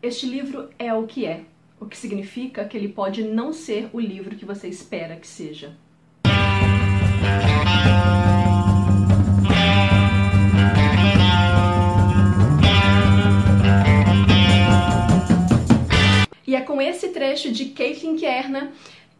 Este livro é o que é, o que significa que ele pode não ser o livro que você espera que seja. E é com esse trecho de Caitlin Kierna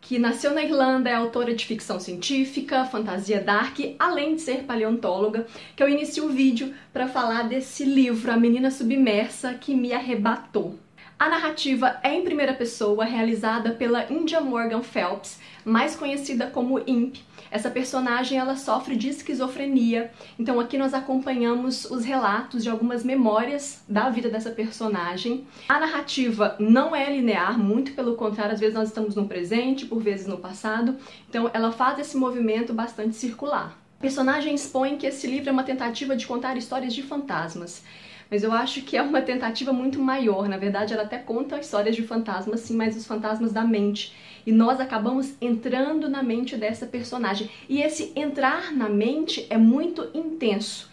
que nasceu na Irlanda, é autora de ficção científica, fantasia dark, além de ser paleontóloga, que eu inicio o vídeo para falar desse livro, A Menina Submersa, que me arrebatou. A narrativa é em primeira pessoa, realizada pela India Morgan Phelps, mais conhecida como Imp. Essa personagem ela sofre de esquizofrenia, então aqui nós acompanhamos os relatos de algumas memórias da vida dessa personagem. A narrativa não é linear, muito pelo contrário, às vezes nós estamos no presente, por vezes no passado, então ela faz esse movimento bastante circular. A personagem expõe que esse livro é uma tentativa de contar histórias de fantasmas mas eu acho que é uma tentativa muito maior. Na verdade, ela até conta histórias de fantasmas, sim, mas os fantasmas da mente. E nós acabamos entrando na mente dessa personagem. E esse entrar na mente é muito intenso.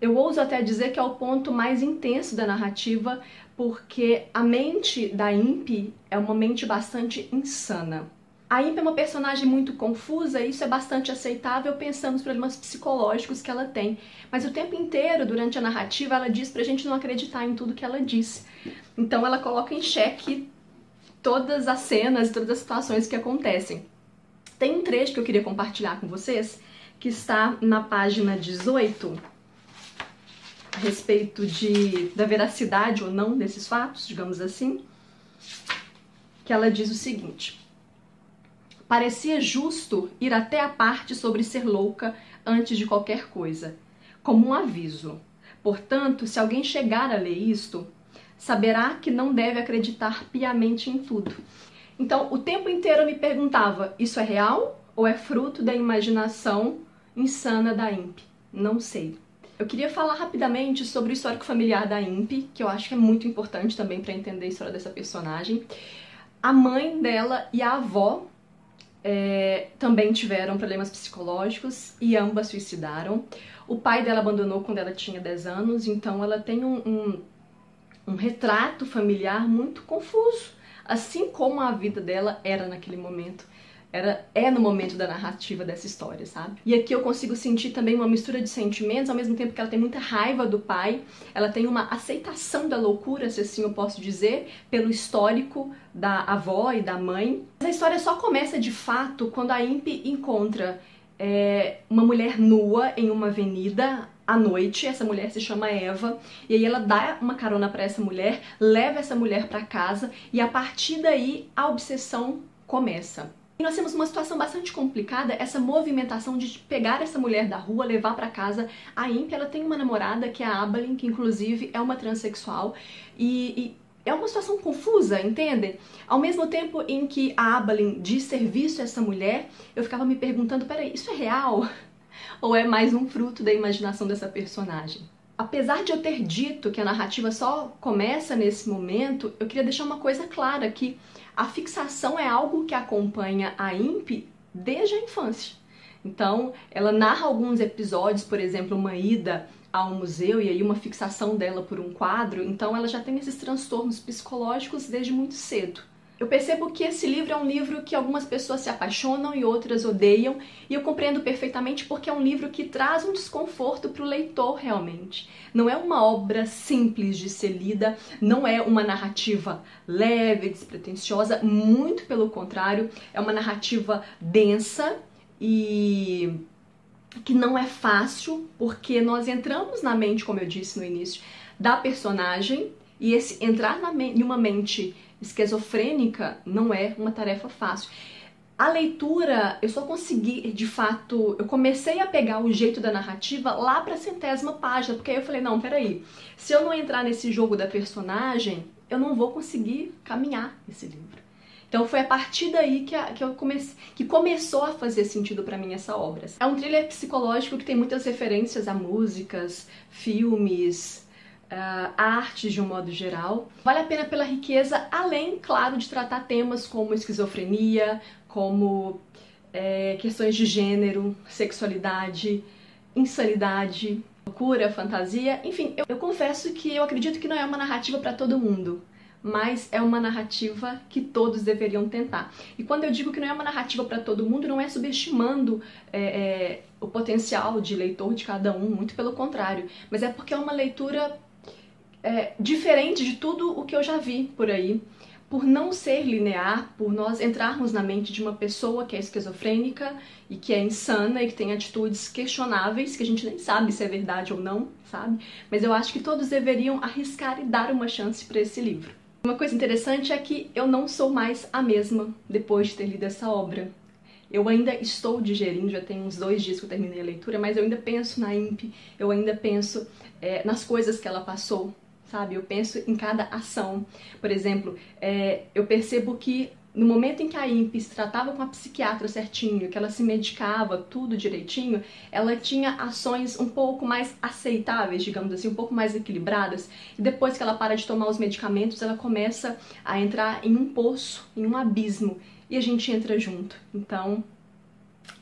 Eu ouso até dizer que é o ponto mais intenso da narrativa, porque a mente da Imp é uma mente bastante insana. A Imp é uma personagem muito confusa e isso é bastante aceitável pensando nos problemas psicológicos que ela tem. Mas o tempo inteiro, durante a narrativa, ela diz pra gente não acreditar em tudo que ela diz. Então ela coloca em xeque todas as cenas, todas as situações que acontecem. Tem um trecho que eu queria compartilhar com vocês, que está na página 18, a respeito de, da veracidade ou não desses fatos, digamos assim, que ela diz o seguinte... Parecia justo ir até a parte sobre ser louca antes de qualquer coisa, como um aviso. Portanto, se alguém chegar a ler isto, saberá que não deve acreditar piamente em tudo. Então, o tempo inteiro eu me perguntava: isso é real ou é fruto da imaginação insana da Imp? Não sei. Eu queria falar rapidamente sobre o histórico familiar da Imp, que eu acho que é muito importante também para entender a história dessa personagem. A mãe dela e a avó é, também tiveram problemas psicológicos e ambas suicidaram. O pai dela abandonou quando ela tinha 10 anos, então ela tem um, um, um retrato familiar muito confuso, assim como a vida dela era naquele momento era, é no momento da narrativa dessa história, sabe? E aqui eu consigo sentir também uma mistura de sentimentos, ao mesmo tempo que ela tem muita raiva do pai, ela tem uma aceitação da loucura, se assim eu posso dizer, pelo histórico da avó e da mãe. Mas a história só começa de fato quando a Imp encontra é, uma mulher nua em uma avenida à noite. Essa mulher se chama Eva e aí ela dá uma carona para essa mulher, leva essa mulher para casa e a partir daí a obsessão começa. E nós temos uma situação bastante complicada, essa movimentação de pegar essa mulher da rua, levar para casa. A Imp, ela tem uma namorada que é a Abalin, que inclusive é uma transexual, e, e é uma situação confusa, entende? Ao mesmo tempo em que a Abalin diz serviço a essa mulher, eu ficava me perguntando, peraí, isso é real? Ou é mais um fruto da imaginação dessa personagem? Apesar de eu ter dito que a narrativa só começa nesse momento, eu queria deixar uma coisa clara que a fixação é algo que acompanha a Imp desde a infância. Então, ela narra alguns episódios, por exemplo, uma ida ao museu e aí uma fixação dela por um quadro, então ela já tem esses transtornos psicológicos desde muito cedo. Eu percebo que esse livro é um livro que algumas pessoas se apaixonam e outras odeiam, e eu compreendo perfeitamente porque é um livro que traz um desconforto para o leitor realmente. Não é uma obra simples de ser lida, não é uma narrativa leve, despretensiosa, muito pelo contrário, é uma narrativa densa e que não é fácil, porque nós entramos na mente, como eu disse no início, da personagem, e esse entrar em uma mente esquizofrênica não é uma tarefa fácil. A leitura, eu só consegui, de fato, eu comecei a pegar o jeito da narrativa lá para centésima página, porque aí eu falei, não, peraí, se eu não entrar nesse jogo da personagem, eu não vou conseguir caminhar esse livro. Então foi a partir daí que, a, que, eu que começou a fazer sentido para mim essa obra. É um thriller psicológico que tem muitas referências a músicas, filmes, uh, artes de um modo geral. Vale a pena pela riqueza, além, claro, de tratar temas como esquizofrenia, como é, questões de gênero, sexualidade, insanidade, loucura, fantasia, enfim, eu, eu confesso que eu acredito que não é uma narrativa para todo mundo, mas é uma narrativa que todos deveriam tentar. E quando eu digo que não é uma narrativa para todo mundo, não é subestimando é, é, o potencial de leitor de cada um, muito pelo contrário, mas é porque é uma leitura é, diferente de tudo o que eu já vi por aí. Por não ser linear, por nós entrarmos na mente de uma pessoa que é esquizofrênica e que é insana e que tem atitudes questionáveis, que a gente nem sabe se é verdade ou não, sabe? Mas eu acho que todos deveriam arriscar e dar uma chance para esse livro. Uma coisa interessante é que eu não sou mais a mesma depois de ter lido essa obra. Eu ainda estou digerindo, já tem uns dois dias que eu terminei a leitura, mas eu ainda penso na Imp, eu ainda penso é, nas coisas que ela passou, sabe? Eu penso em cada ação. Por exemplo, é, eu percebo que no momento em que a IMP se tratava com a psiquiatra certinho, que ela se medicava tudo direitinho, ela tinha ações um pouco mais aceitáveis, digamos assim, um pouco mais equilibradas. E depois que ela para de tomar os medicamentos, ela começa a entrar em um poço, em um abismo, e a gente entra junto. Então,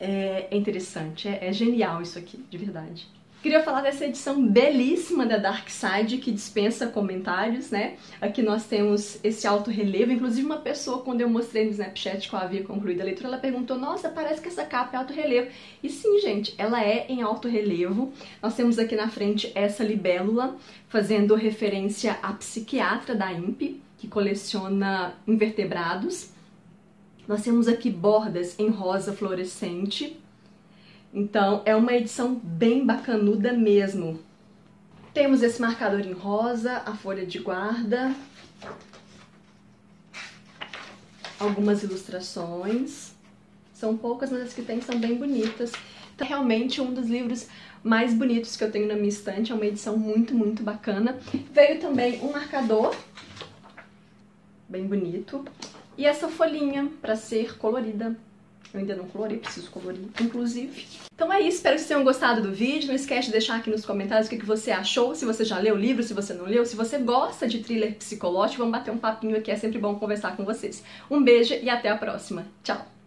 é, é interessante, é, é genial isso aqui, de verdade. Queria falar dessa edição belíssima da Dark Side, que dispensa comentários, né? Aqui nós temos esse alto relevo, inclusive uma pessoa, quando eu mostrei no Snapchat que eu havia concluído a leitura, ela perguntou, nossa, parece que essa capa é alto relevo. E sim, gente, ela é em alto relevo. Nós temos aqui na frente essa libélula, fazendo referência à psiquiatra da INPE, que coleciona invertebrados. Nós temos aqui bordas em rosa fluorescente, então é uma edição bem bacanuda mesmo. Temos esse marcador em rosa, a folha de guarda, algumas ilustrações. São poucas, mas as que tem são bem bonitas. Então, realmente um dos livros mais bonitos que eu tenho na minha estante, é uma edição muito, muito bacana. Veio também um marcador, bem bonito, e essa folhinha para ser colorida. Eu ainda não colorei, preciso colorir, inclusive. Então é isso, espero que vocês tenham gostado do vídeo. Não esquece de deixar aqui nos comentários o que você achou, se você já leu o livro, se você não leu, se você gosta de thriller psicológico, vamos bater um papinho aqui, é sempre bom conversar com vocês. Um beijo e até a próxima. Tchau!